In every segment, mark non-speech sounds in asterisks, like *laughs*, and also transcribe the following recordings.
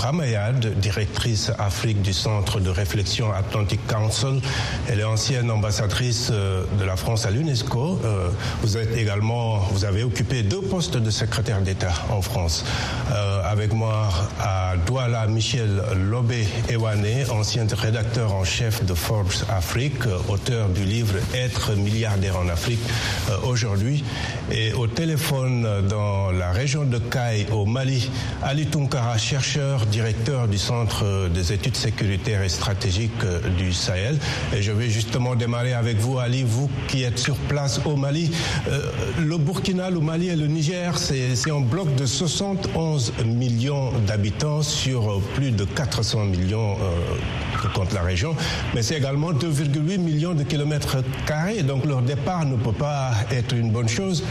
Ramayad, directrice Afrique du Centre de réflexion Atlantic Council. Elle est ancienne ambassadrice de la France à l'UNESCO. Vous êtes également, vous avez occupé deux postes de secrétaire d'État en France. avec moi à Douala, Michel Lobé-Ewane, ancien rédacteur en chef de Forbes Afrique, auteur du livre Être milliardaire en Afrique aujourd'hui. Et au téléphone dans la région de Caille, au Mali, Ali Tunkara, chercheur, directeur du Centre des études sécuritaires et stratégiques du Sahel. Et je vais justement démarrer avec vous, Ali, vous qui êtes sur place au Mali. le Burkina, le Mali et le Niger, c'est un bloc de 71 millions d'habitants sur plus de 400 millions que compte la région, mais c'est également 2,8 millions de kilomètres carrés, donc leur départ ne peut pas être une bonne chose.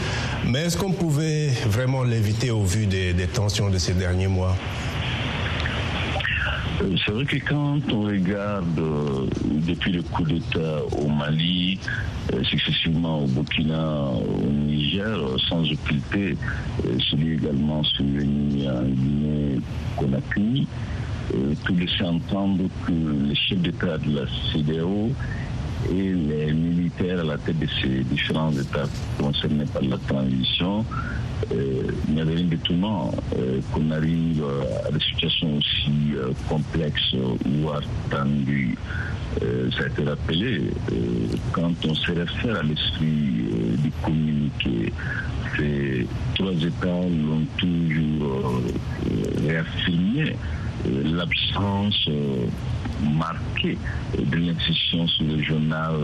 Mais est-ce qu'on pouvait vraiment l'éviter au vu des, tensions de ces derniers mois? euh, c'est vrai que quand on regarde euh, depuis le coup d'État au Mali, euh, successivement au Burkina, au Niger, sans occulter celui également survenu en Guinée-Conakry, tout laisser entendre que les chefs d'État de la CDAO et les militaires à la tête de ces différents États concernés par la transition, euh, il n'y avait rien d'étonnant euh, qu'on arrive à des situations aussi euh, complexes ou attendues. ça a été rappelé, quand on se réfère à l'esprit du communiqué, ces trois États l'ont toujours réaffirmé l'absence marqué de l'insistance régionale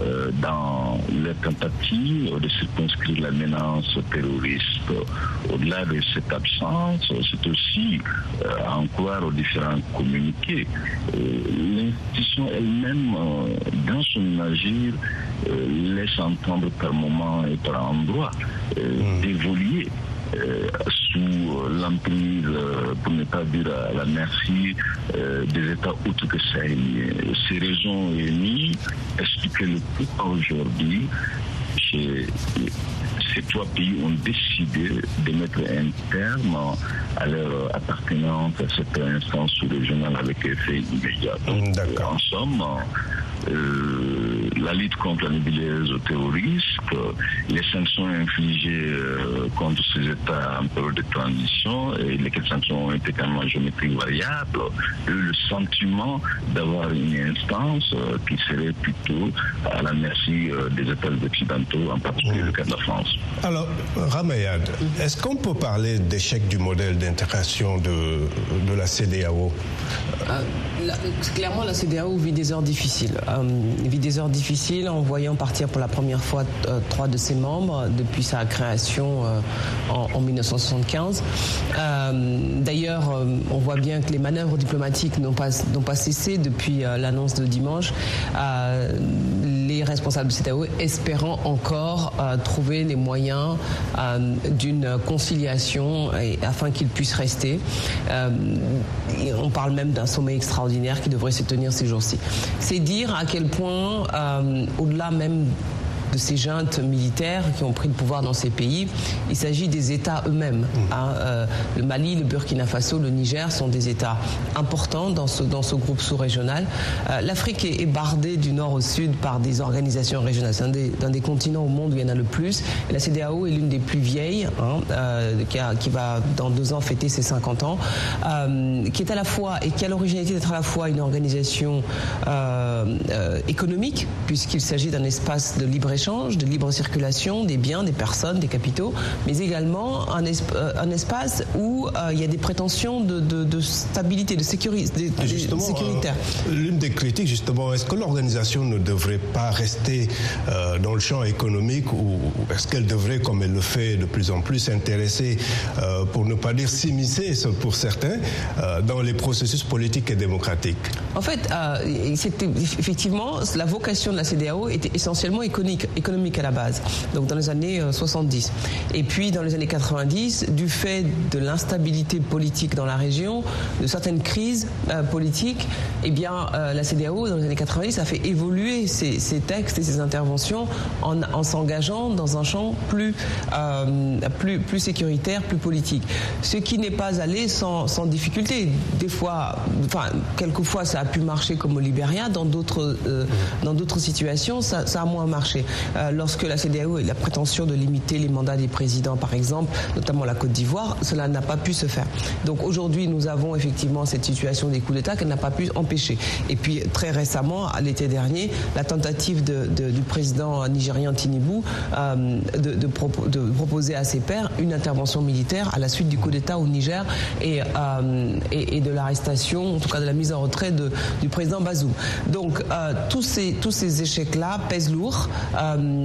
euh, dans les tentatives de circonscrire la menace terroriste. Au-delà de cette absence, c'est aussi euh, à en croire aux différents communiqués. Euh, l'institution elle-même, dans son agir, laisse entendre par moment et par endroit hmm. d'évoluer euh, sous l'emprise, euh, pour ne pas dire à la merci, euh, des États autres que sahéliens. Ces raisons réunies expliquent le pourquoi aujourd'hui ces trois pays ont décidé de mettre un terme à leur appartenance à cette instance sous-régionale avec effet immédiat? Donc, en somme, euh, la lutte contre la nébuleuse terroriste, les sanctions infligées euh, contre ces États en période de transition, et lesquelles sanctions ont été quand même en géométrie variable, le sentiment d'avoir une instance euh, qui serait plutôt à la merci des États occidentaux, en particulier le cas de la France. Alors, Ramayad, est-ce qu'on peut parler d'échec du modèle d'intégration de, de la CDAO Clairement, la CDAO vit des heures difficiles. Euh, vit des heures difficiles en voyant partir pour la première fois euh, trois de ses membres depuis sa création euh, en, 1975. D'ailleurs, on voit bien que les manœuvres diplomatiques n'ont pas cessé depuis l'annonce de dimanche les responsables de CEDEAO espérant encore trouver les moyens d'une conciliation afin qu'ils puissent rester. on parle même d'un sommet extraordinaire qui devrait se tenir ces jours-ci. C'est dire à quel point, euh, au-delà même de ces juntes militaires qui ont pris le pouvoir dans ces pays. Il s'agit des États eux-mêmes. Mmh. Hein. Euh, le Mali, le Burkina Faso, le Niger sont des États importants dans ce, dans ce groupe sous-régional. Euh, L'Afrique est, bardée du nord au sud par des organisations régionales. C'est un des, des, continents au monde où il y en a le plus. la CDAO est l'une des plus vieilles, hein, euh, qui, qui, va dans deux ans fêter ses 50 ans, qui est à la fois et qui a l'originalité d'être à la fois une organisation économique, puisqu'il s'agit d'un espace de libre-échange de libre circulation des biens, des personnes, des capitaux, mais également un, euh, un espace où euh, il y a des prétentions de, stabilité, de, sécurité, sécuritaire. Euh, l'une des critiques, justement, est-ce que l'organisation ne devrait pas rester dans le champ économique ou est-ce qu'elle devrait, comme elle le fait de plus en plus, s'intéresser, pour ne pas dire s'immiscer pour certains, dans les processus politiques et démocratiques? En fait, effectivement, la vocation de la CDAO était essentiellement économique économique à la base, donc dans les années 70. Et puis dans les années 90, du fait de l'instabilité politique dans la région, de certaines crises politiques, eh bien la CDAO dans les années 90 a fait évoluer ses, textes et ses interventions en, en s'engageant dans un champ plus, plus, sécuritaire, plus politique. Ce qui n'est pas allé sans, sans difficulté. Des fois, enfin, quelquefois ça a pu marcher comme au Libéria, dans d'autres euh, situations, ça, a moins marché. Euh, lorsque la CDAO a la prétention de limiter les mandats des présidents, par exemple, notamment la Côte d'Ivoire, cela n'a pas pu se faire. Donc aujourd'hui, nous avons effectivement cette situation des coups d'État qu'elle n'a pas pu empêcher. Et puis très récemment, à l'été dernier, la tentative du président nigérian Tinibou euh, de, proposer à ses pairs une intervention militaire à la suite du coup d'État au Niger et, euh, de l'arrestation, en tout cas de la mise en retrait du président Bazoum. Donc tous ces, échecs-là pèsent lourd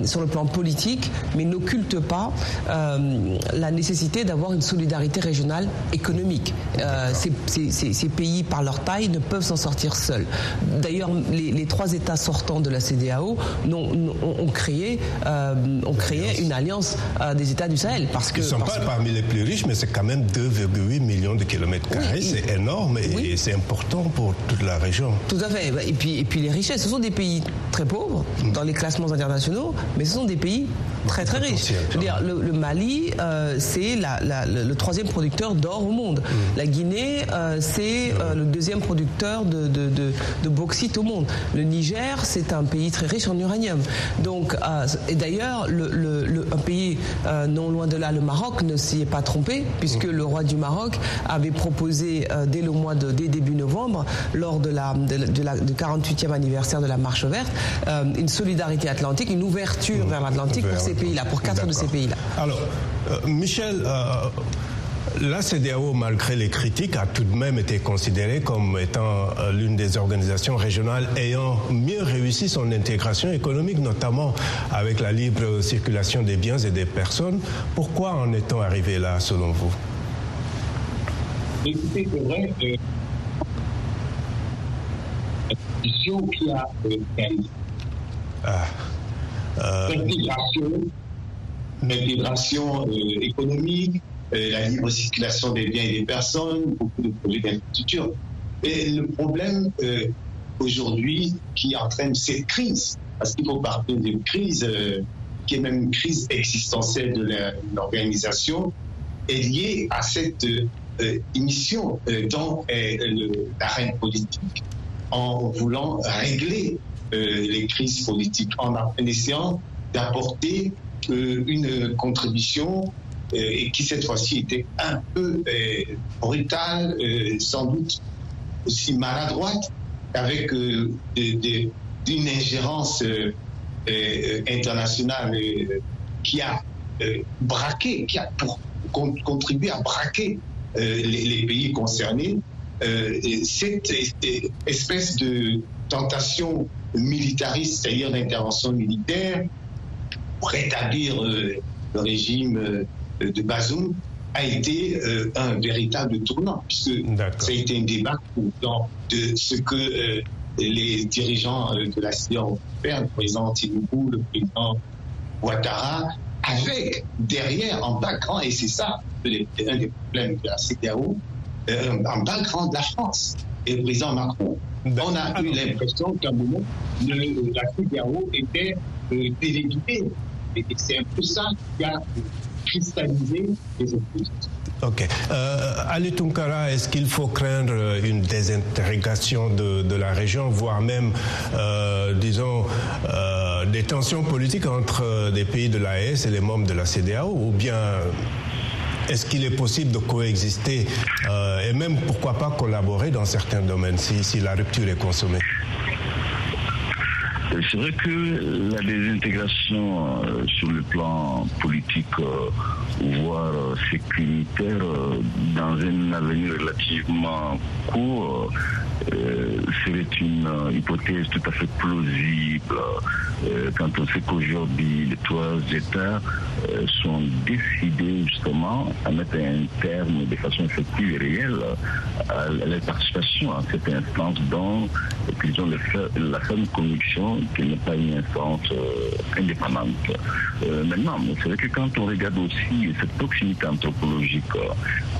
sur le plan politique, mais n'occultent pas euh, la nécessité d'avoir une solidarité régionale économique. Euh, ces, ces, ces, pays, par leur taille, ne peuvent s'en sortir seuls. D'ailleurs, les, les, trois États sortants de la CDAO ont, ont, créé, euh, ont créé une alliance des États du Sahel. Parce que, Ils ne sont pas que... parmi les plus riches, mais c'est quand même 2,8 millions de kilomètres carrés. C'est énorme et, oui. et c'est important pour toute la région. Tout à fait. Et puis, et puis les richesses, ce sont des pays très pauvres dans les classements internationaux, mais ce sont des pays très très riches. Je veux dire, le, le Mali, euh, c'est la, la, le, troisième producteur d'or au monde. Mmh. La Guinée, euh, c'est euh, le deuxième producteur de, de, de, de, bauxite au monde. Le Niger, c'est un pays très riche en uranium. Donc, et d'ailleurs, un pays non loin de là, le Maroc, ne s'y est pas trompé, puisque mmh. le roi du Maroc avait proposé dès le mois de dès début novembre, lors de la, de, la, du 48e anniversaire de la Marche verte, une solidarité atlantique, une ouverture mmh. vers l'Atlantique pour ces pays-là, pour quatre de ces pays-là. Alors, euh, Michel, euh, la CDAO, malgré les critiques, a tout de même été considérée comme étant euh, l'une des organisations régionales ayant mieux réussi son intégration économique, notamment avec la libre circulation des biens et des personnes. Pourquoi en est-on arrivé là, selon vous? Écoutez, c'est vrai que la position qui a réalisé. Ah. Euh... l'intégration euh, économique, euh, la libre circulation des biens et des personnes, beaucoup de projets d'infrastructure. Et le problème euh, aujourd'hui qui entraîne cette crise, parce qu'il faut partir d'une crise qui est même une crise existentielle de l'organisation, est liée à cette émission dans l'arène politique en voulant régler euh, les crises politiques en, essayant d'apporter euh, une contribution euh, et qui cette fois-ci était un peu brutale, sans doute aussi maladroite, avec une ingérence internationale qui a braqué, qui a contribué à braquer les, pays concernés. cette espèce de tentation militariste, c'est-à-dire d'intervention militaire, pour rétablir euh, le régime euh, de Bazoum, a été euh, un véritable tournant, puisque ça a été un débat dans de ce que les dirigeants de la CIA ont fait, le président Tinubu, le président Ouattara, avec derrière, en background, et c'est ça un des problèmes de la CDAO, en background de la France et le président Macron. On a eu l'impression qu'à un moment, le, la CDAO était euh, téléguidée. Et c'est un peu ça qui a cristallisé les oppositions. Ok. Euh, Ali Tunkara, est-ce qu'il faut craindre une désintégration de, de la région, voire même, euh, disons, euh, des tensions politiques entre des pays de l'AES et les membres de la CDAO, ou bien est-ce qu'il est possible de coexister euh, et même pourquoi pas collaborer dans certains domaines si, la rupture est consommée? C'est vrai que la désintégration euh, sur le plan politique, euh, voire sécuritaire, dans un avenir relativement court, euh, serait une hypothèse tout à fait plausible quand on sait qu'aujourd'hui les trois États sont décidés justement à mettre un terme de façon effective et réelle à la participation à cette instance dont ils ont la ferme conviction qu'elle n'est pas une instance indépendante. maintenant, c'est vrai que quand on regarde aussi cette proximité anthropologique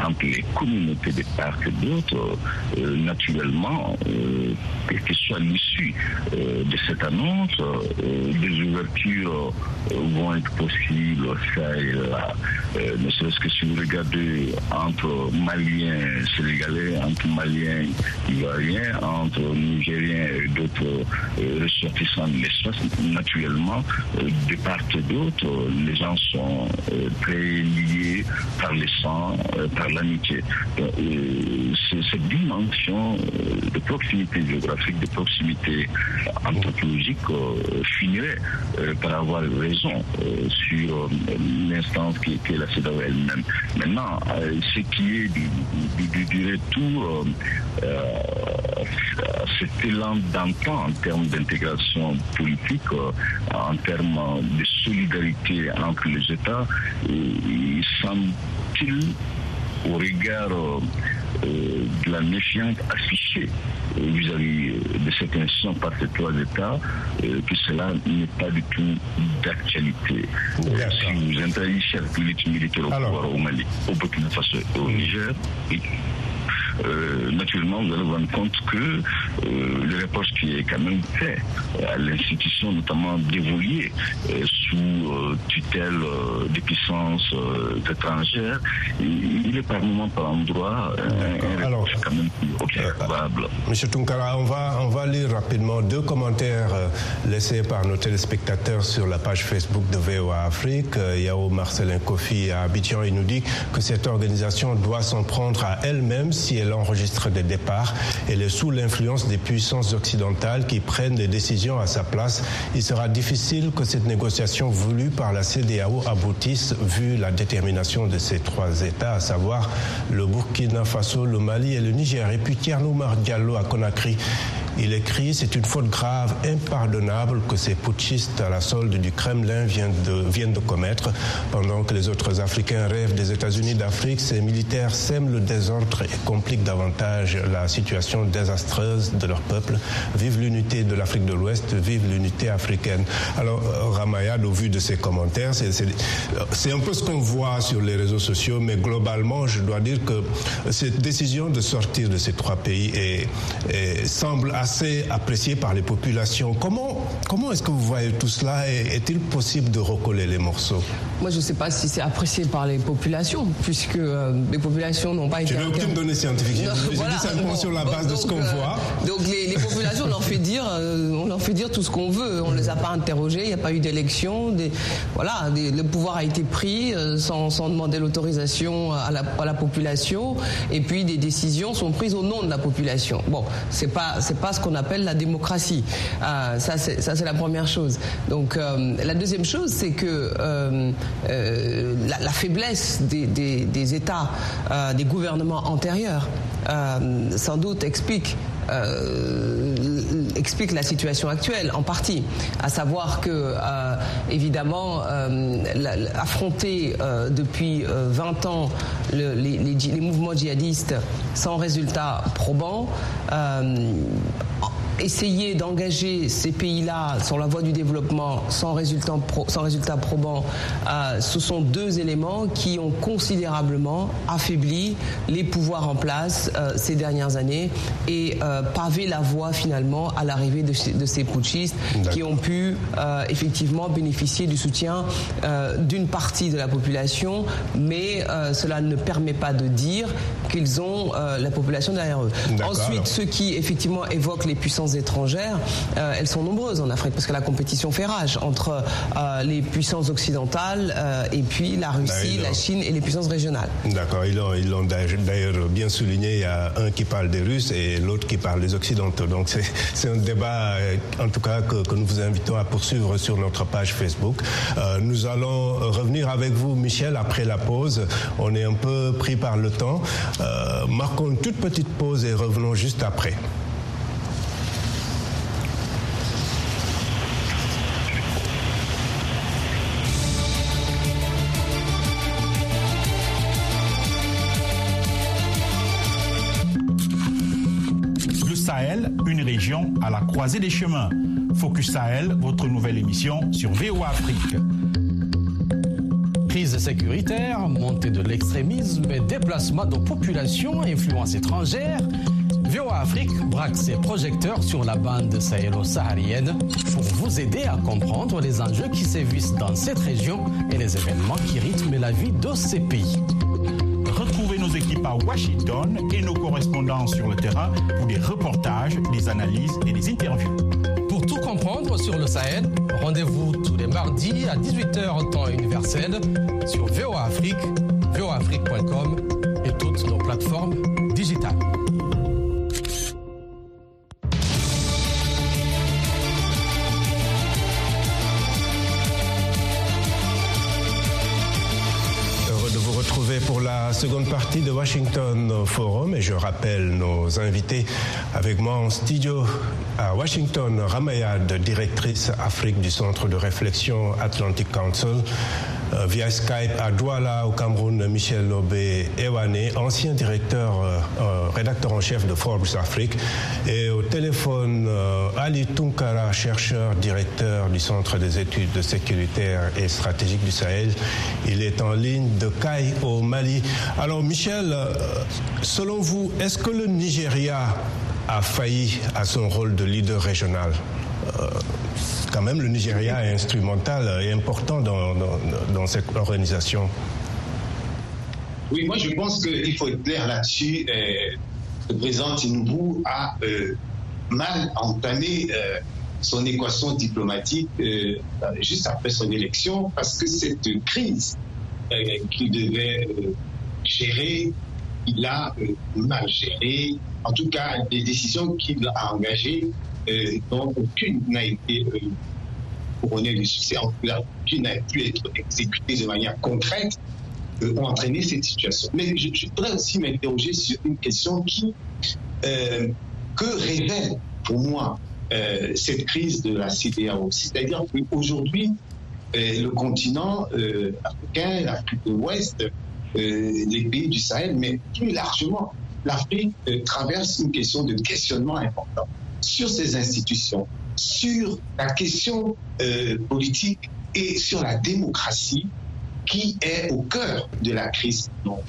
entre les communautés de part et d'autre, naturellement, quelle que soit l'issue de cette annonce, des ouvertures vont être possibles ça et là. ne serait-ce que si vous regardez entre Maliens sénégalais, entre Maliens ivoiriens, entre Nigériens et d'autres ressortissants de l'espace, naturellement, de part et d'autre, les gens sont très liés par le sang, par l'amitié. cette dimension de proximité géographique, de proximité anthropologique finirait par avoir raison sur l'instance qui, est la CEDAW elle-même. Maintenant, ce qui est du, du, retour cet élan d'antan en termes d'intégration politique, en termes de solidarité entre les États, il semble-t-il au regard de la méfiance affichée vis-à-vis de cette institution par ces trois États, que cela n'est pas du tout d'actualité. Si vous interdisez chaque militaire au pouvoir au Mali, au Burkina Faso et au Niger, euh, naturellement, vous allez vous rendre compte que euh, le reproche qui est quand même fait à l'institution, notamment dévoluée euh, sous tutelle des puissances étrangères, il est par moment, par endroit, un, reproche quand même observable. Monsieur Tunkara, on va, on va lire rapidement deux commentaires laissés par nos téléspectateurs sur la page Facebook de VOA Afrique. Yao Marcelin Kofi à Abidjan, il nous dit que cette organisation doit s'en prendre à elle-même si elle l'enregistre des départs. Elle est sous l'influence des puissances occidentales qui prennent des décisions à sa place. Il sera difficile que cette négociation voulue par la CDAO aboutisse vu la détermination de ces trois États, à savoir le Burkina Faso, le Mali et le Niger. Et puis Tierno Diallo à Conakry il écrit C'est une faute grave, impardonnable que ces putschistes à la solde du Kremlin viennent de, viennent de commettre. Pendant que les autres Africains rêvent des États-Unis d'Afrique, ces militaires sèment le désordre et compliquent davantage la situation désastreuse de leur peuple. Vive l'unité de l'Afrique de l'Ouest, vive l'unité africaine. Alors, Ramayad, au vu de ces commentaires, c'est un peu ce qu'on voit sur les réseaux sociaux, mais globalement, je dois dire que cette décision de sortir de ces trois pays est, est, semble assez assez apprécié par les populations. Comment, comment est-ce que vous voyez tout cela Est-il possible de recoller les morceaux? Moi, je ne sais pas si c'est apprécié par les populations, puisque euh, les populations n'ont pas été... Je n'ai aucune donnée scientifique. je dis simplement sur la base de ce qu'on euh, voit. Donc les, populations, on leur fait dire, euh, on leur fait dire tout ce qu'on veut. On ne les a pas interrogés, il n'y a pas eu d'élection. Voilà, le pouvoir a été pris sans, sans demander l'autorisation à la, à la population, et puis des décisions sont prises au nom de la population. Bon, c'est pas, c'est pas ce qu'on appelle la démocratie. Euh, ça, c'est la première chose. Donc, euh, la deuxième chose, c'est que euh, la, faiblesse des, États, des gouvernements antérieurs, sans doute explique explique la situation actuelle en partie, à savoir que évidemment affronter depuis 20 ans les, mouvements djihadistes sans résultat probant essayer d'engager ces pays-là sur la voie du développement sans résultat, sans résultat probant, euh, ce sont deux éléments qui ont considérablement affaibli les pouvoirs en place euh, ces dernières années et euh, pavé la voie finalement à l'arrivée de, de, ces putschistes qui ont pu effectivement bénéficier du soutien d'une partie de la population, mais cela ne permet pas de dire qu'ils ont la population derrière eux. Ensuite, ceux qui effectivement évoquent les puissances étrangères, euh, elles sont nombreuses en Afrique parce que la compétition fait rage entre euh, les puissances occidentales euh, et puis la Russie, la Chine et les puissances régionales. D'accord, ils l'ont d'ailleurs bien souligné. Il y a un qui parle des Russes et l'autre qui parle des Occidentaux. Donc c'est un débat, en tout cas, que, nous vous invitons à poursuivre sur notre page Facebook. nous allons revenir avec vous, Michel, après la pause. On est un peu pris par le temps. marquons une toute petite pause et revenons juste après. Une région à la croisée des chemins Focus Sahel, votre nouvelle émission sur VOA Afrique. Crise sécuritaire, montée de l'extrémisme et déplacement de populations, influence étrangère. VOA Afrique braque ses projecteurs sur la bande sahélo-saharienne pour vous aider à comprendre les enjeux qui sévissent dans cette région et les événements qui rythment la vie de ces pays. Retrouvez nos équipes à Washington et nos correspondants sur le terrain pour des reportages, des analyses et des interviews. Pour tout comprendre sur le Sahel, rendez-vous tous les mardis à 18h temps universel sur VOA Afrique, voaafrique.com et toutes nos plateformes digitales. Partie de Washington Forum et je rappelle nos invités avec moi en studio à Washington, Ramayad, directrice Afrique du Centre de réflexion Atlantic Council, euh, via Skype à Douala au Cameroun, Michel Lobé Ewane, ancien directeur, euh, euh, rédacteur en chef de Forbes Afrique, et au téléphone Ali Tunkara, chercheur, directeur du Centre des études sécuritaires et stratégiques du Sahel. Il est en ligne de Caille au Mali. Alors Michel, selon vous, est-ce que le Nigeria a failli à son rôle de leader régional Euh, Quand même, le Nigeria est instrumental et important dans, dans- cette organisation. Oui, moi je pense qu'il faut être clair là-dessus. Euh, le président Tinubu a euh, mal entamé son équation diplomatique juste après son élection parce que cette crise qu'il devait gérer, il a euh, mal géré. En tout cas, les décisions qu'il a engagées, euh, dont aucune n'a été euh, couronnée de succès, en tout cas, aucune n'a pu être exécutée de manière concrète euh, ont entraîné cette situation. Mais je, je voudrais aussi m'interroger sur une question qui, euh, que révèle pour moi euh, cette crise de la CDAO. C'est-à-dire qu'aujourd'hui, euh, le continent euh, africain, l'Afrique de l'Ouest, euh, les pays du Sahel, mais plus largement, l'Afrique euh, traverse une question de questionnement important sur ses institutions, sur la question euh, politique et sur la démocratie qui est au cœur de la crise. Donc,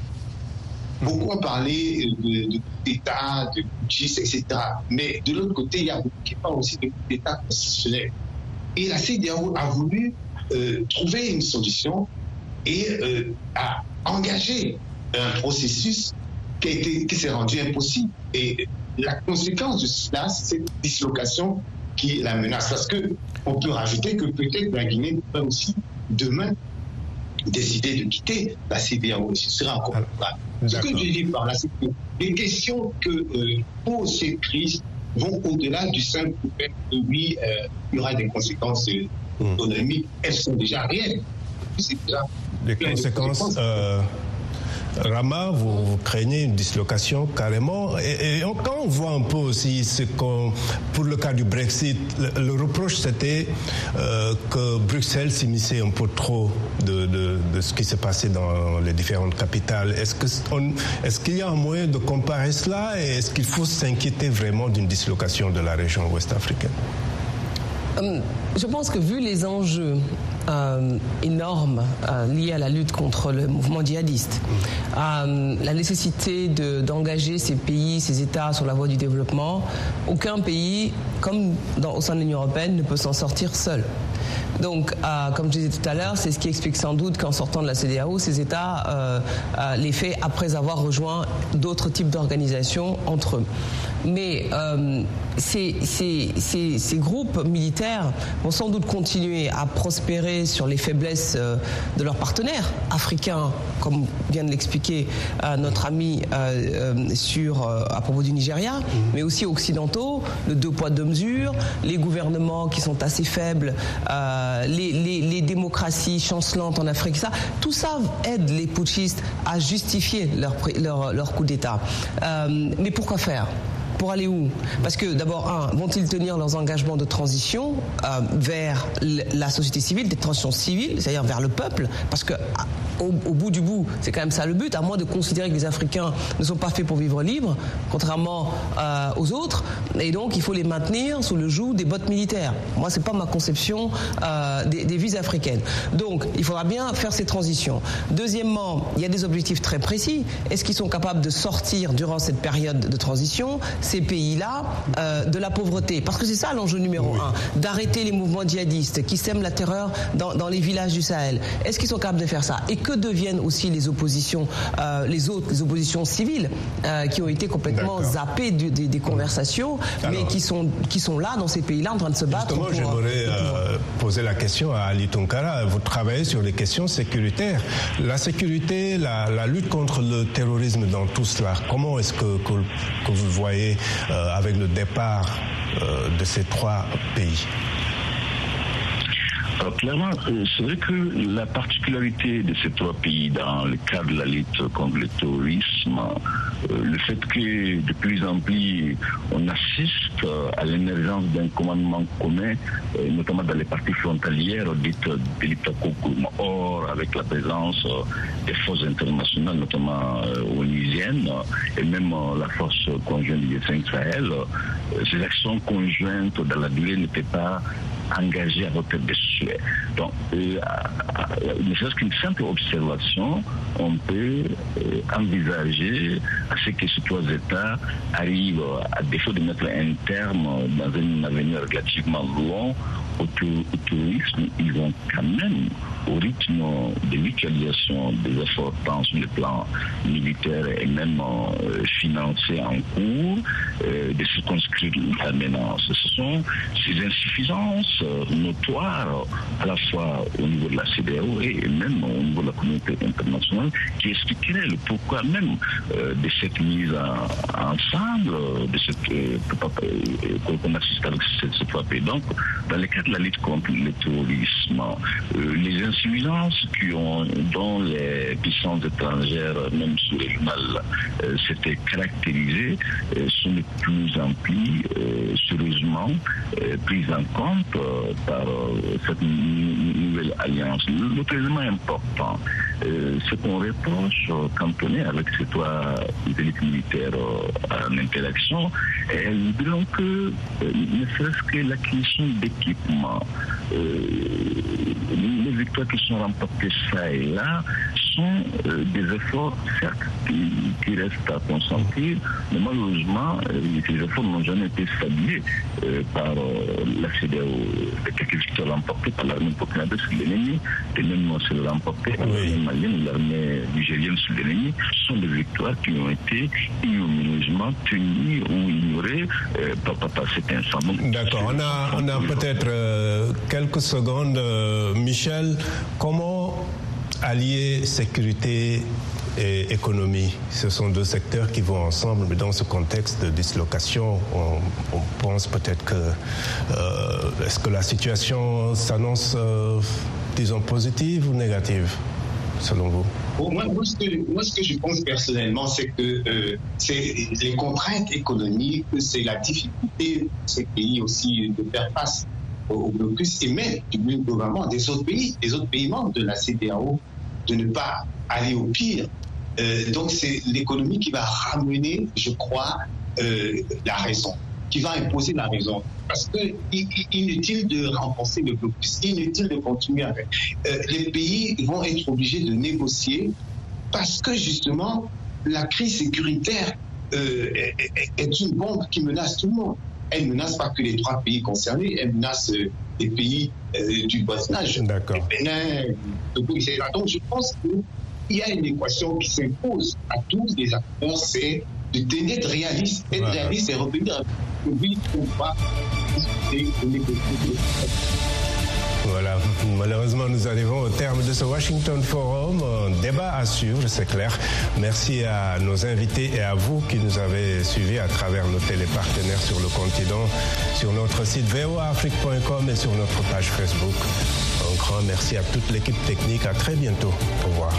beaucoup ont parlé de, de d'État, de putschistes, etc. Mais de l'autre côté, il y a beaucoup qui parlent aussi de d'État constitutionnel. Et la CDAO a voulu euh, trouver une solution et euh, a engagé un processus qui, a été- qui s'est rendu impossible. Et la conséquence de cela, c'est cette dislocation qui la menace. Parce que on peut rajouter que peut-être la Guinée pourrait aussi demain décider de quitter la CDAO. Ce sera encore plus grave. Ce que je dis par là, c'est que les questions que euh, pose cette crise vont au-delà du simple fait que oui, euh, il y aura des conséquences euh, Mm. économiques. Elles sont déjà réelles. C'est déjà Les conséquences, euh, Rama, vous, vous craignez une dislocation carrément. Et, et on- quand on voit un peu aussi ce qu'on, pour le cas du Brexit, le, le reproche c'était euh, que Bruxelles s'immisçait un peu trop de, de- de ce qui s'est passé dans les différentes capitales. Est-ce que on- est-ce qu'il y a un moyen de comparer cela et est-ce qu'il faut s'inquiéter vraiment d'une dislocation de la région ouest africaine Hum, Je pense que vu les enjeux euh, énormes euh, liés à la lutte contre le mouvement djihadiste, euh, la nécessité de- d'engager ces pays, ces États sur la voie du développement, aucun pays, comme au sein de l'Union européenne, ne peut s'en sortir seul. Donc, euh, comme je disais tout à l'heure, c'est ce qui explique sans doute qu'en sortant de la CDAO, ces États euh, euh, les fait après avoir rejoint d'autres types d'organisations entre eux. Mais euh, ces, groupes militaires vont sans doute continuer à prospérer sur les faiblesses de leurs partenaires africains, comme vient de l'expliquer notre ami sur, à propos du Nigeria, mais aussi occidentaux, le deux poids deux mesures, les gouvernements qui sont assez faibles, euh, les, démocraties chancelantes en Afrique, ça, tout ça aide les putschistes à justifier leur, leur coup d'État. Euh, mais pourquoi faire? Pour aller où? Parce que d'abord, un, vont-ils tenir leurs engagements de transition euh, vers la société civile, des transitions civiles, c'est-à-dire vers le peuple? Parce que au, bout du bout, c'est quand même ça le but, à moins de considérer que les Africains ne sont pas faits pour vivre libre, contrairement euh, aux autres, et donc il faut les maintenir sous le joug des bottes militaires. Moi, c'est pas ma conception euh, des, des vies africaines. Donc, il faudra bien faire ces transitions. Deuxièmement, il y a des objectifs très précis. Est-ce qu'ils sont capables de sortir durant cette période de transition? Ces pays-là euh, de la pauvreté Parce que c'est ça l'enjeu numéro un, d'arrêter les mouvements djihadistes qui sèment la terreur dans, dans les villages du Sahel. Est-ce qu'ils sont capables de faire ça Et que deviennent aussi les oppositions, euh, les autres, les oppositions civiles euh, qui ont été complètement zappées du, des, des, conversations, mais qui sont, qui sont là dans ces pays-là en train de se battre Justement, j'aimerais euh, poser la question à Ali Tonkara. Vous travaillez sur les questions sécuritaires. La sécurité, la, la lutte contre le terrorisme dans tout cela, comment est-ce que, que, que, vous voyez euh, avec le départ euh, de ces trois pays. Alors clairement, euh, c'est vrai que la particularité de ces trois pays dans le cadre de la lutte contre le terrorisme, le fait que de plus en plus on assiste à l'émergence d'un commandement commun, euh, notamment dans les parties frontalières dites de l'Itakokum, or avec la présence des forces internationales, notamment onusiennes, et même la force conjointe du 5 Sahel, ces actions conjointes dans la durée n'étaient pas engagé à votre souhaits. Donc, ne serait-ce qu'une simple observation, on peut euh, envisager à ce que ces trois États arrivent, à défaut de mettre un terme dans un avenir relativement long au, tourisme, ils vont quand même au rythme de mutualisation des efforts tant sur le plan militaire et même euh, financier en cours, euh, de circonscrire la menace. Ce sont ces insuffisances euh, notoires à la fois au niveau de la CDAO et même au niveau de la communauté internationale qui expliqueraient le pourquoi même euh, de cette mise en, ensemble, de cette euh, qu'on assiste avec ces, trois pays. Donc, dans le cadre de la lutte contre le terrorisme, euh, les insuffisances qui ont, dont les puissances étrangères, même sous-régionales, euh, s'étaient caractérisées, euh, sont de plus en plus sérieusement prises en compte par cette nouvelle alliance. L'autre élément important, ce qu'on reproche quand on est avec ces trois élites militaires en interaction, elles diront que ne serait-ce que l'acquisition d'équipements, les victoires qui sont remportées ça et là sont euh, des efforts, certes, qui, qui, restent à consentir, mais malheureusement, euh, ces efforts n'ont jamais été salués euh, par la CDAO. Quelques victoires remportées par l'armée burkinabé sur l'ennemi, et même celles remportées par l'armée malienne ou l'armée nigérienne sur l'ennemi, sont des victoires qui ont été ignominieusement tenues ou ignorées par, par, par cet instant. D'accord, on a, on a peut-être quelques secondes. Michel, comment allier sécurité et économie. Ce sont deux secteurs qui vont ensemble, mais dans ce contexte de dislocation, on, pense peut-être que euh, est-ce que la situation s'annonce, euh, disons, positive ou négative, selon vous? Moi, moi, ce que, moi, ce que, je pense personnellement, c'est que euh, c'est les contraintes économiques, c'est la difficulté de ces pays aussi de faire face au blocus et même du gouvernement des autres pays, des autres pays membres de la CDAO, de ne pas aller au pire. Euh, donc c'est l'économie qui va ramener, je crois, euh, la raison, qui va imposer la raison. Parce que inutile de renforcer le blocus, inutile de continuer avec. Euh, les pays vont être obligés de négocier parce que justement la crise sécuritaire est, est une bombe qui menace tout le monde elle ne menace pas que les trois pays concernés, elle menace euh, les pays euh, du voisinage, le Bénin, Togo, etc. Donc je pense qu'il y a une équation qui s'impose à tous les acteurs, c'est de tenir être réaliste, être voilà. réaliste et revenir à oui, on va discuter, négocier. Voilà, *laughs* malheureusement nous arrivons au terme de ce Washington Forum. Un débat à suivre, c'est clair. Merci à nos invités et à vous qui nous avez suivis à travers nos télépartenaires sur le continent, sur notre site voafrique.com et sur notre page Facebook. Un grand merci à toute l'équipe technique. À très bientôt. Au revoir.